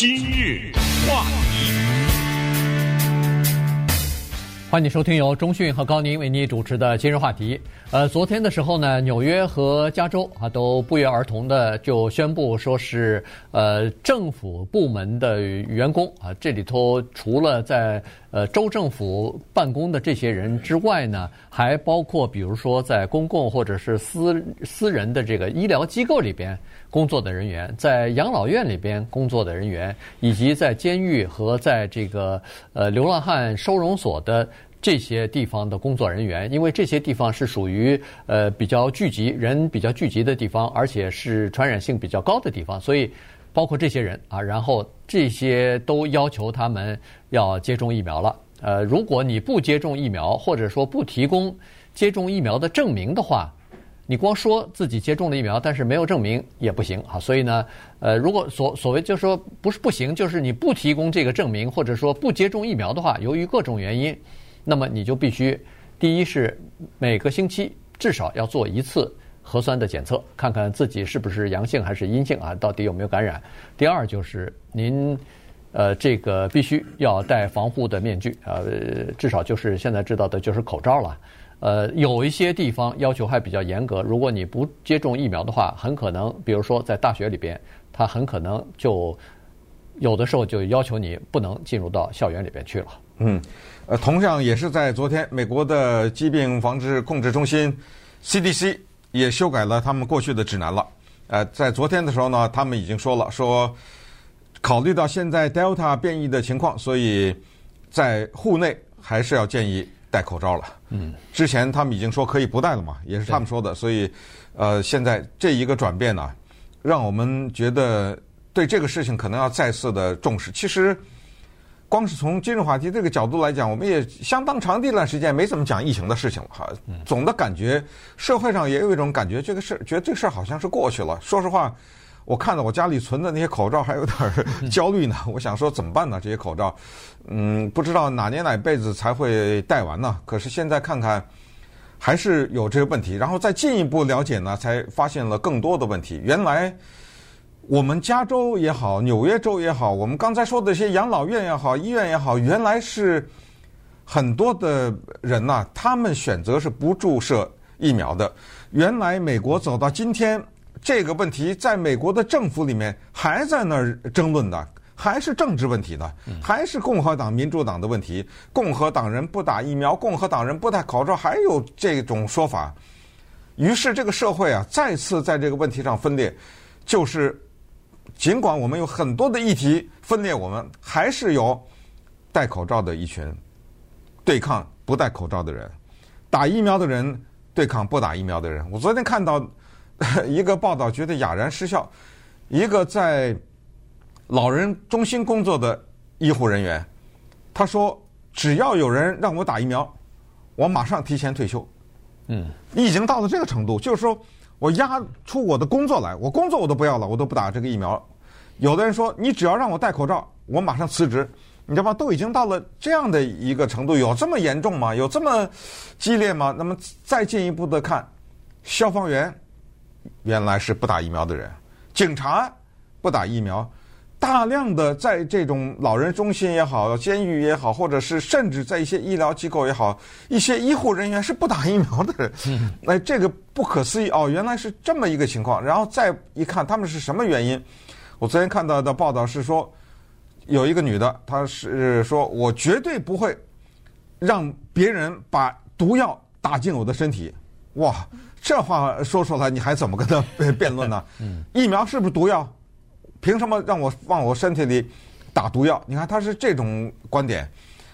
今日话题，欢迎收听由中讯和高宁为您主持的今日话题。呃，昨天的时候呢，纽约和加州啊都不约而同的就宣布说是呃政府部门的员工啊，这里头除了在呃州政府办公的这些人之外呢，还包括比如说在公共或者是私私人的这个医疗机构里边工作的人员，在养老院里边工作的人员，以及在监狱和在这个呃流浪汉收容所的。这些地方的工作人员，因为这些地方是属于呃比较聚集人比较聚集的地方，而且是传染性比较高的地方，所以包括这些人啊，然后这些都要求他们要接种疫苗了。呃，如果你不接种疫苗，或者说不提供接种疫苗的证明的话，你光说自己接种了疫苗，但是没有证明也不行啊。所以呢，呃，如果所所谓就是说不是不行，就是你不提供这个证明，或者说不接种疫苗的话，由于各种原因。那么你就必须，第一是每个星期至少要做一次核酸的检测，看看自己是不是阳性还是阴性啊，到底有没有感染。第二就是您，呃，这个必须要戴防护的面具，呃，至少就是现在知道的就是口罩了。呃，有一些地方要求还比较严格，如果你不接种疫苗的话，很可能，比如说在大学里边，他很可能就有的时候就要求你不能进入到校园里边去了。嗯。呃，同样也是在昨天，美国的疾病防治控制中心 CDC 也修改了他们过去的指南了。呃，在昨天的时候呢，他们已经说了，说考虑到现在 Delta 变异的情况，所以在户内还是要建议戴口罩了。嗯，之前他们已经说可以不戴了嘛，也是他们说的，所以呃，现在这一个转变呢，让我们觉得对这个事情可能要再次的重视。其实。光是从今日话题这个角度来讲，我们也相当长的一段时间没怎么讲疫情的事情了哈。总的感觉，社会上也有一种感觉，这个事觉得这个事儿好像是过去了。说实话，我看到我家里存的那些口罩还有点焦虑呢。我想说怎么办呢？这些口罩，嗯，不知道哪年哪辈子才会戴完呢？可是现在看看，还是有这个问题。然后再进一步了解呢，才发现了更多的问题。原来。我们加州也好，纽约州也好，我们刚才说的这些养老院也好，医院也好，原来是很多的人呐、啊，他们选择是不注射疫苗的。原来美国走到今天，这个问题在美国的政府里面还在那儿争论的，还是政治问题呢，还是共和党、民主党的问题。共和党人不打疫苗，共和党人不戴口罩，还有这种说法。于是这个社会啊，再次在这个问题上分裂，就是。尽管我们有很多的议题分裂，我们还是有戴口罩的一群对抗不戴口罩的人，打疫苗的人对抗不打疫苗的人。我昨天看到 一个报道，觉得哑然失笑。一个在老人中心工作的医护人员，他说：“只要有人让我打疫苗，我马上提前退休。”嗯，已经到了这个程度，就是说。我压出我的工作来，我工作我都不要了，我都不打这个疫苗。有的人说，你只要让我戴口罩，我马上辞职。你知道吗？都已经到了这样的一个程度，有这么严重吗？有这么激烈吗？那么再进一步的看，消防员原来是不打疫苗的人，警察不打疫苗。大量的在这种老人中心也好，监狱也好，或者是甚至在一些医疗机构也好，一些医护人员是不打疫苗的人。嗯，哎，这个不可思议哦，原来是这么一个情况。然后再一看，他们是什么原因？我昨天看到的报道是说，有一个女的，她是说我绝对不会让别人把毒药打进我的身体。哇，这话说出来，你还怎么跟他辩论呢？嗯，疫苗是不是毒药？凭什么让我往我身体里打毒药？你看他是这种观点。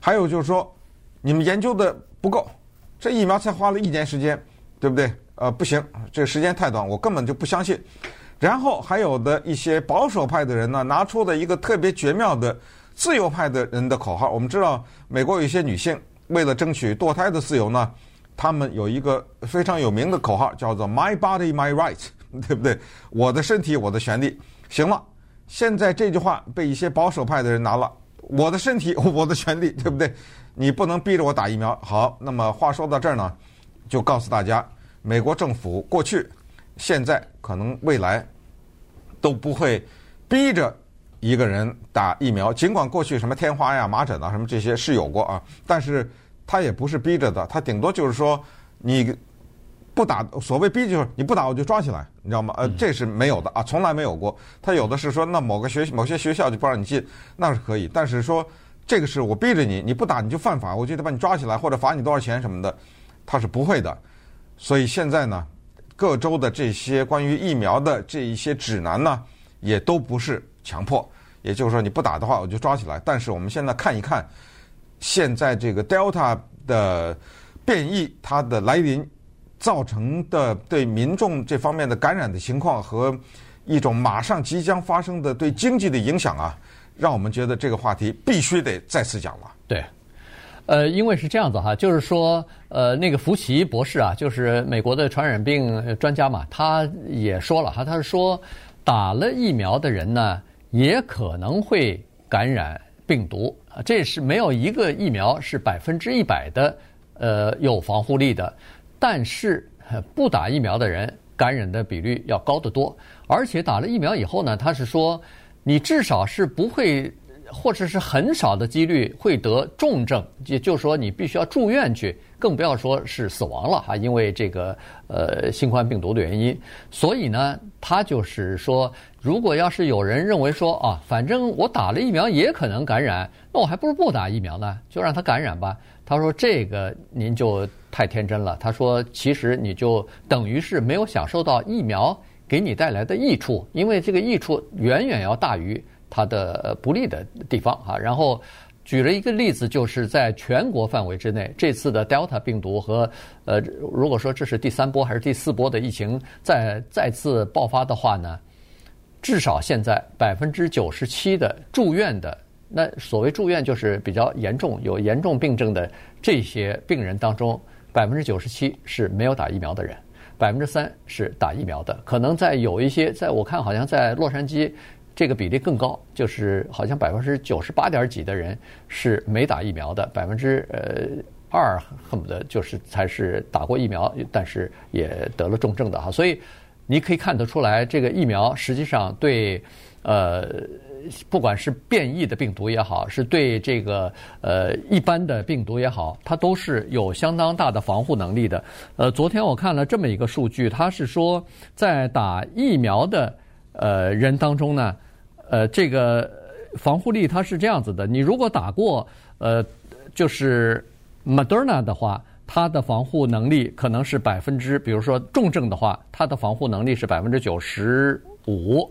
还有就是说，你们研究的不够，这疫苗才花了一年时间，对不对？呃，不行，这时间太短，我根本就不相信。然后还有的一些保守派的人呢，拿出了一个特别绝妙的自由派的人的口号。我们知道，美国有一些女性为了争取堕胎的自由呢，他们有一个非常有名的口号，叫做 “My body, my right”，对不对？我的身体，我的权利。行了。现在这句话被一些保守派的人拿了，我的身体，我的权利，对不对？你不能逼着我打疫苗。好，那么话说到这儿呢，就告诉大家，美国政府过去、现在可能未来都不会逼着一个人打疫苗，尽管过去什么天花呀、麻疹啊什么这些是有过啊，但是他也不是逼着的，他顶多就是说你不打，所谓逼就是你不打我就抓起来，你知道吗？呃，这是没有的啊，从来没有过。他有的是说，那某个学某些学校就不让你进，那是可以，但是说这个是我逼着你，你不打你就犯法，我就得把你抓起来或者罚你多少钱什么的，他是不会的。所以现在呢，各州的这些关于疫苗的这一些指南呢，也都不是强迫，也就是说你不打的话我就抓起来。但是我们现在看一看，现在这个 Delta 的变异它的来临造成的对民众这方面的感染的情况和一种马上即将发生的对经济的影响啊，让我们觉得这个话题必须得再次讲了。对。呃，因为是这样子哈，就是说，呃，那个福奇博士啊，就是美国的传染病专家嘛，他也说了哈，他是说，打了疫苗的人呢，也可能会感染病毒啊，这是没有一个疫苗是百分之一百的，呃，有防护力的，但是不打疫苗的人感染的比率要高得多，而且打了疫苗以后呢，他是说，你至少是不会。或者是很少的几率会得重症，也就是说你必须要住院去，更不要说是死亡了哈，因为这个呃新冠病毒的原因。所以呢，他就是说，如果要是有人认为说啊，反正我打了疫苗也可能感染，那我还不如不打疫苗呢，就让他感染吧。他说这个您就太天真了。他说其实你就等于是没有享受到疫苗给你带来的益处，因为这个益处远远要大于。它的不利的地方啊，然后举了一个例子，就是在全国范围之内，这次的 Delta 病毒和呃，如果说这是第三波还是第四波的疫情再再次爆发的话呢，至少现在百分之九十七的住院的，那所谓住院就是比较严重、有严重病症的这些病人当中，百分之九十七是没有打疫苗的人，百分之三是打疫苗的，可能在有一些，在我看好像在洛杉矶。这个比例更高，就是好像百分之九十八点几的人是没打疫苗的，百分之呃二恨不得就是才是打过疫苗，但是也得了重症的哈。所以你可以看得出来，这个疫苗实际上对呃不管是变异的病毒也好，是对这个呃一般的病毒也好，它都是有相当大的防护能力的。呃，昨天我看了这么一个数据，它是说在打疫苗的。呃，人当中呢，呃，这个防护力它是这样子的。你如果打过呃，就是 Moderna 的话，它的防护能力可能是百分之，比如说重症的话，它的防护能力是百分之九十五。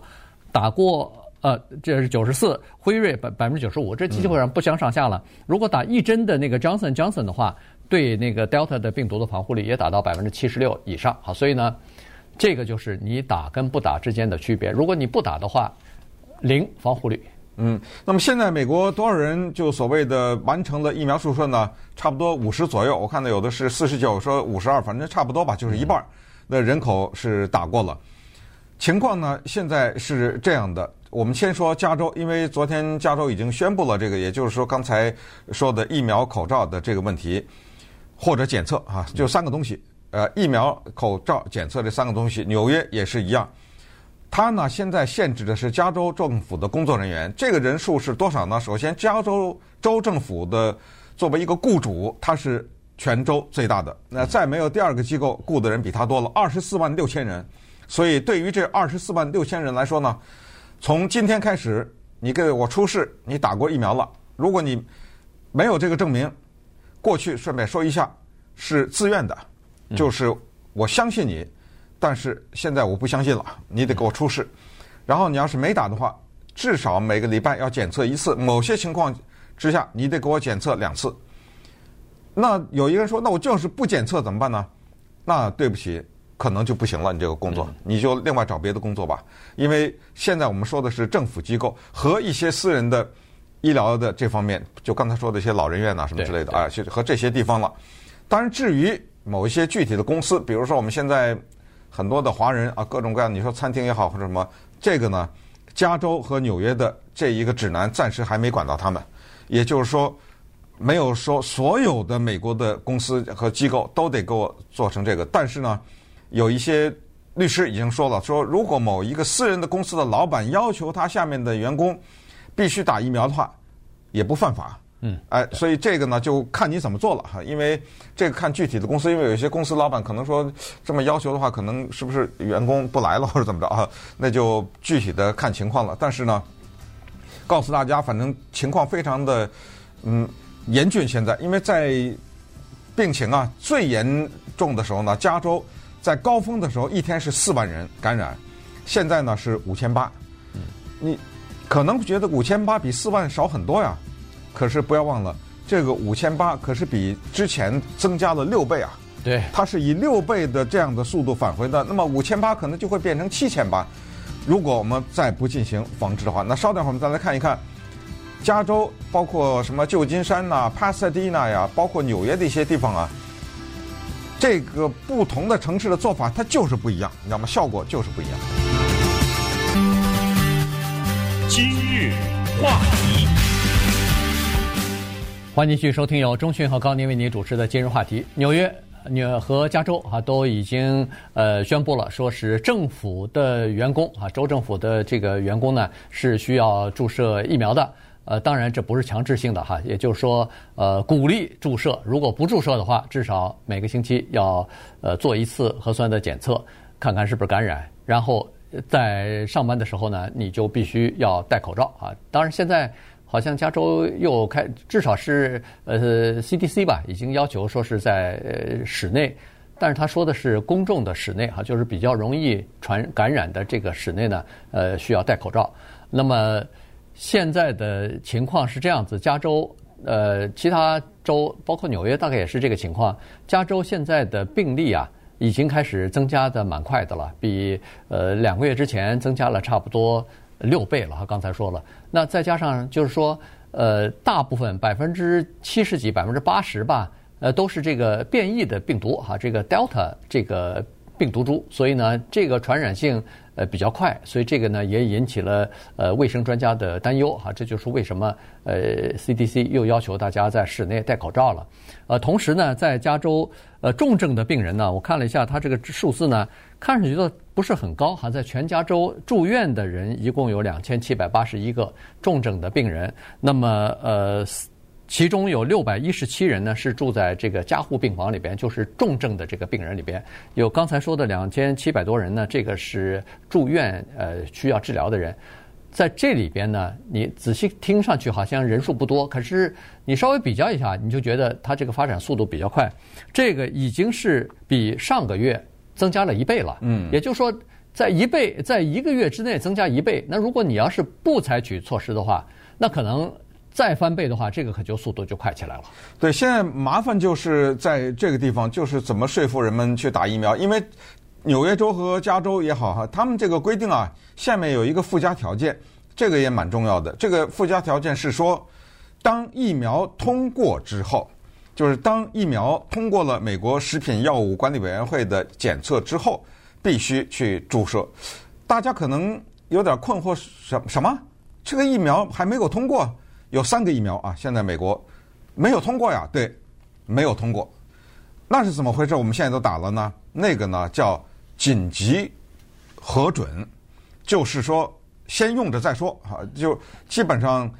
打过呃，这是九十四，辉瑞百百分之九十五，这基本上不相上下了。如果打一针的那个 Johnson Johnson 的话，对那个 Delta 的病毒的防护力也达到百分之七十六以上。好，所以呢。这个就是你打跟不打之间的区别。如果你不打的话，零防护率。嗯，那么现在美国多少人就所谓的完成了疫苗注射呢？差不多五十左右。我看到有的是四十九，说五十二，反正差不多吧，就是一半的人口是打过了。情况呢，现在是这样的。我们先说加州，因为昨天加州已经宣布了这个，也就是说刚才说的疫苗、口罩的这个问题，或者检测啊，就三个东西。呃，疫苗、口罩、检测这三个东西，纽约也是一样。它呢，现在限制的是加州政府的工作人员，这个人数是多少呢？首先，加州州政府的作为一个雇主，它是全州最大的。那再没有第二个机构雇的人比它多了，二十四万六千人。所以，对于这二十四万六千人来说呢，从今天开始，你给我出示你打过疫苗了。如果你没有这个证明，过去顺便说一下，是自愿的。就是我相信你，但是现在我不相信了，你得给我出示。然后你要是没打的话，至少每个礼拜要检测一次。某些情况之下，你得给我检测两次。那有一个人说：“那我就是不检测怎么办呢？”那对不起，可能就不行了。你这个工作，你就另外找别的工作吧。因为现在我们说的是政府机构和一些私人的医疗的这方面，就刚才说的一些老人院呐什么之类的啊，和这些地方了。当然，至于。某一些具体的公司，比如说我们现在很多的华人啊，各种各样，你说餐厅也好或者什么，这个呢，加州和纽约的这一个指南暂时还没管到他们，也就是说，没有说所有的美国的公司和机构都得给我做成这个。但是呢，有一些律师已经说了，说如果某一个私人的公司的老板要求他下面的员工必须打疫苗的话，也不犯法。嗯，哎，所以这个呢，就看你怎么做了哈。因为这个看具体的公司，因为有些公司老板可能说这么要求的话，可能是不是员工不来了或者怎么着啊？那就具体的看情况了。但是呢，告诉大家，反正情况非常的嗯严峻。现在，因为在病情啊最严重的时候呢，加州在高峰的时候一天是四万人感染，现在呢是五千八。你可能觉得五千八比四万少很多呀。可是不要忘了，这个五千八可是比之前增加了六倍啊！对，它是以六倍的这样的速度返回的。那么五千八可能就会变成七千八，如果我们再不进行防治的话，那稍等会儿我们再来看一看，加州包括什么旧金山呐、啊、帕萨迪纳呀，包括纽约的一些地方啊，这个不同的城市的做法它就是不一样，你知道吗？效果就是不一样。今日话题。欢迎继续收听由中讯和高宁为您主持的今日话题。纽约、纽和加州啊都已经呃宣布了，说是政府的员工啊，州政府的这个员工呢是需要注射疫苗的。呃，当然这不是强制性的哈，也就是说呃鼓励注射。如果不注射的话，至少每个星期要呃做一次核酸的检测，看看是不是感染。然后在上班的时候呢，你就必须要戴口罩啊。当然现在。好像加州又开，至少是呃 CDC 吧，已经要求说是在室内，但是他说的是公众的室内哈，就是比较容易传感染的这个室内呢，呃需要戴口罩。那么现在的情况是这样子，加州呃其他州包括纽约大概也是这个情况。加州现在的病例啊已经开始增加的蛮快的了，比呃两个月之前增加了差不多。六倍了哈，刚才说了，那再加上就是说，呃，大部分百分之七十几、百分之八十吧，呃，都是这个变异的病毒哈，这个 Delta 这个病毒株，所以呢，这个传染性呃比较快，所以这个呢也引起了呃卫生专家的担忧哈，这就是为什么呃 CDC 又要求大家在室内戴口罩了，呃，同时呢，在加州呃重症的病人呢，我看了一下他这个数字呢。看上去都不是很高，哈，在全加州住院的人一共有两千七百八十一个重症的病人，那么呃，其中有六百一十七人呢是住在这个加护病房里边，就是重症的这个病人里边，有刚才说的两千七百多人呢，这个是住院呃需要治疗的人，在这里边呢，你仔细听上去好像人数不多，可是你稍微比较一下，你就觉得它这个发展速度比较快，这个已经是比上个月。增加了一倍了，嗯，也就是说，在一倍，在一个月之内增加一倍。那如果你要是不采取措施的话，那可能再翻倍的话，这个可就速度就快起来了。对，现在麻烦就是在这个地方，就是怎么说服人们去打疫苗。因为纽约州和加州也好哈，他们这个规定啊，下面有一个附加条件，这个也蛮重要的。这个附加条件是说，当疫苗通过之后。就是当疫苗通过了美国食品药物管理委员会的检测之后，必须去注射。大家可能有点困惑，什什么？这个疫苗还没有通过？有三个疫苗啊，现在美国没有通过呀？对，没有通过。那是怎么回事？我们现在都打了呢？那个呢叫紧急核准，就是说先用着再说啊，就基本上。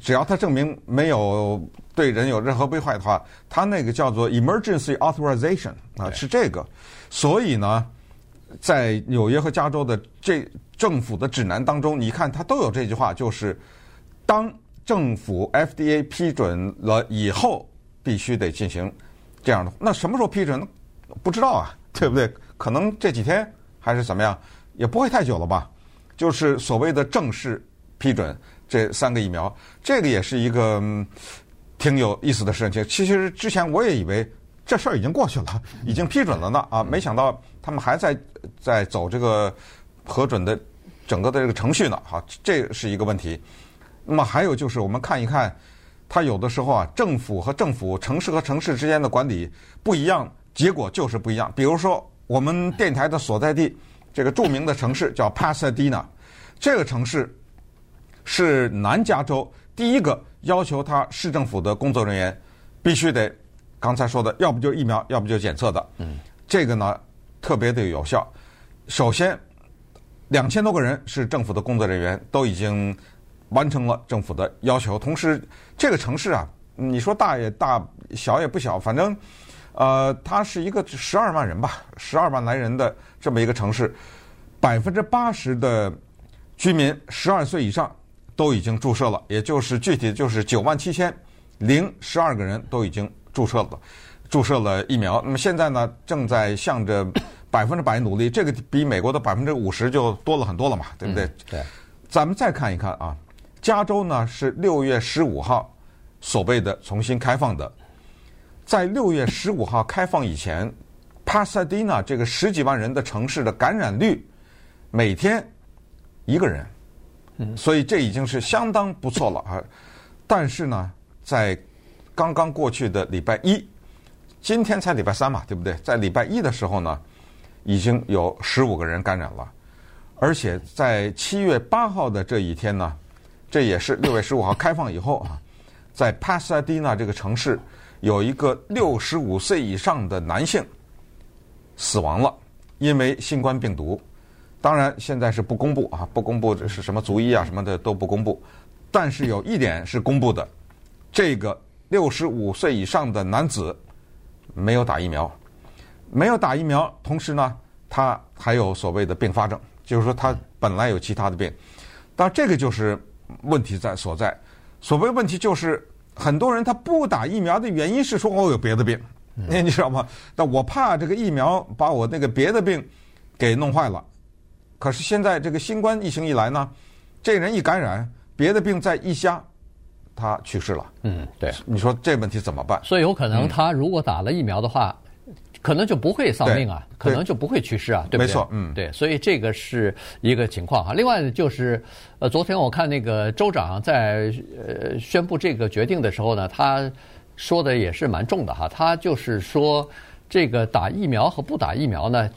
只要他证明没有对人有任何危害的话，他那个叫做 emergency authorization 啊，是这个。所以呢，在纽约和加州的这政府的指南当中，你看他都有这句话，就是当政府 FDA 批准了以后，必须得进行这样的。那什么时候批准呢？不知道啊，对不对？可能这几天还是怎么样，也不会太久了吧？就是所谓的正式批准。这三个疫苗，这个也是一个挺有意思的事情。其实之前我也以为这事儿已经过去了，已经批准了呢啊，没想到他们还在在走这个核准的整个的这个程序呢。好，这是一个问题。那么还有就是，我们看一看，它有的时候啊，政府和政府、城市和城市之间的管理不一样，结果就是不一样。比如说，我们电台的所在地这个著名的城市叫帕萨迪纳，这个城市。是南加州第一个要求他市政府的工作人员必须得刚才说的，要不就疫苗，要不就检测的。嗯，这个呢特别的有效。首先，两千多个人是政府的工作人员，都已经完成了政府的要求。同时，这个城市啊，你说大也大，小也不小，反正，呃，它是一个十二万人吧，十二万来人的这么一个城市，百分之八十的居民十二岁以上都已经注射了，也就是具体就是九万七千零十二个人都已经注射了，注射了疫苗。那么现在呢，正在向着 百分之百努力，这个比美国的百分之五十就多了很多了嘛，对不对？嗯、对。咱们再看一看啊，加州呢是六月十五号所谓的重新开放的，在六月十五号开放以前，帕萨迪纳这个十几万人的城市的感染率每天一个人，嗯，所以这已经是相当不错了啊。但是呢，在刚刚过去的礼拜一，今天才礼拜三嘛，对不对？在礼拜一的时候呢，已经有十五个人感染了。而且在七月八号的这一天呢，这也是六月十五号开放以后啊，在帕萨迪纳这个城市有一个六十五岁以上的男性死亡了，因为新冠病毒。当然现在是不公布啊，不公布这是什么族裔啊什么的都不公布。但是有一点是公布的，这个六十五岁以上的男子没有打疫苗，没有打疫苗，同时呢，他还有所谓的并发症。就是说，他本来有其他的病，但这个就是问题在所在。所谓问题就是，很多人他不打疫苗的原因是说我有别的病，那 你知道吗？但我怕这个疫苗把我那个别的病给弄坏了。可是现在这个新冠疫情一来呢，这人一感染，别的病再一下，他去世了。嗯，对。你说这问题怎么办？所以有可能他如果打了疫苗的话。可能就不会丧命啊，可能就不会去世啊，对不对？没错，嗯，对，所以这个是一个情况哈。另外就是，呃，昨天我看那个州长在呃宣布这个决定的时候呢，他说的也是蛮重的哈。他就是说，这个打疫苗和不打疫苗呢，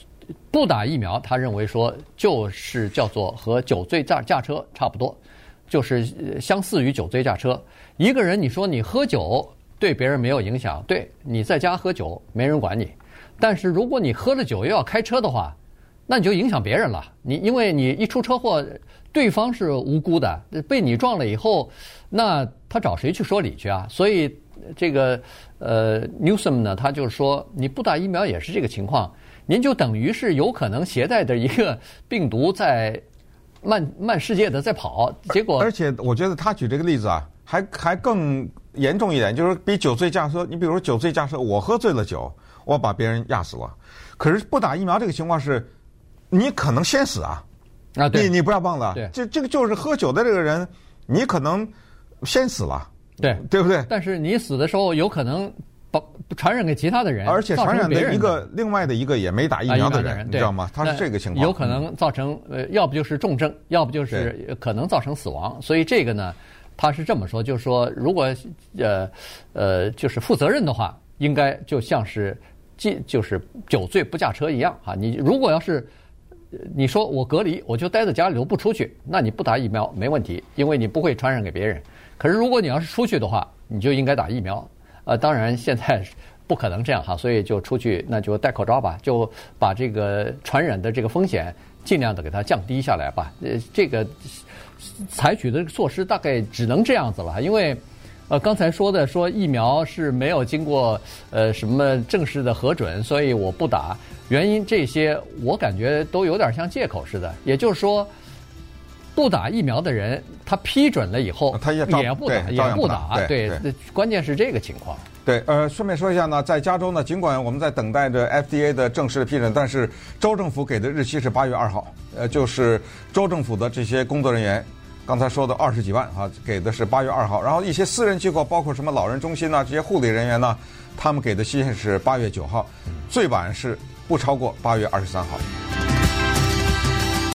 不打疫苗，他认为说就是叫做和酒醉驾驾车差不多，就是相似于酒醉驾车。一个人你说你喝酒对别人没有影响，对你在家喝酒没人管你。但是如果你喝了酒又要开车的话，那你就影响别人了。你因为你一出车祸，对方是无辜的，被你撞了以后，那他找谁去说理去啊？所以这个呃，Newsom 呢，他就是说你不打疫苗也是这个情况，您就等于是有可能携带着一个病毒在漫 漫世界的在跑。结果，而且我觉得他举这个例子啊，还还更严重一点，就是比酒醉驾车。你比如说酒醉驾车，我喝醉了酒。我把别人压死了，可是不打疫苗这个情况是，你可能先死啊！啊，对，你你不要忘了，对，这这个就是喝酒的这个人，你可能先死了，对，对不对？但是你死的时候有可能把传染给其他的人，而且传染的一个另外的一个也没打疫苗的人，你知道吗？他是这个情况，有可能造成呃，要不就是重症，要不就是可能造成死亡。所以这个呢，他是这么说，就是说，如果呃呃，就是负责任的话，应该就像是即。就是酒醉不驾车一样啊！你如果要是你说我隔离，我就待在家里头不出去，那你不打疫苗没问题，因为你不会传染给别人。可是如果你要是出去的话，你就应该打疫苗。呃，当然现在不可能这样哈，所以就出去那就戴口罩吧，就把这个传染的这个风险尽量的给它降低下来吧。呃，这个采取的措施大概只能这样子了，因为。呃，刚才说的说疫苗是没有经过呃什么正式的核准，所以我不打。原因这些我感觉都有点像借口似的。也就是说，不打疫苗的人，他批准了以后，他也也不打，也不打。对，对，关键是这个情况。对，呃，顺便说一下呢，在加州呢，尽管我们在等待着 FDA 的正式的批准，但是州政府给的日期是八月二号，呃，就是州政府的这些工作人员。刚才说的二十几万啊，给的是八月二号，然后一些私人机构，包括什么老人中心呐，这些护理人员呢，他们给的期限是八月九号，最晚是不超过八月二十三号。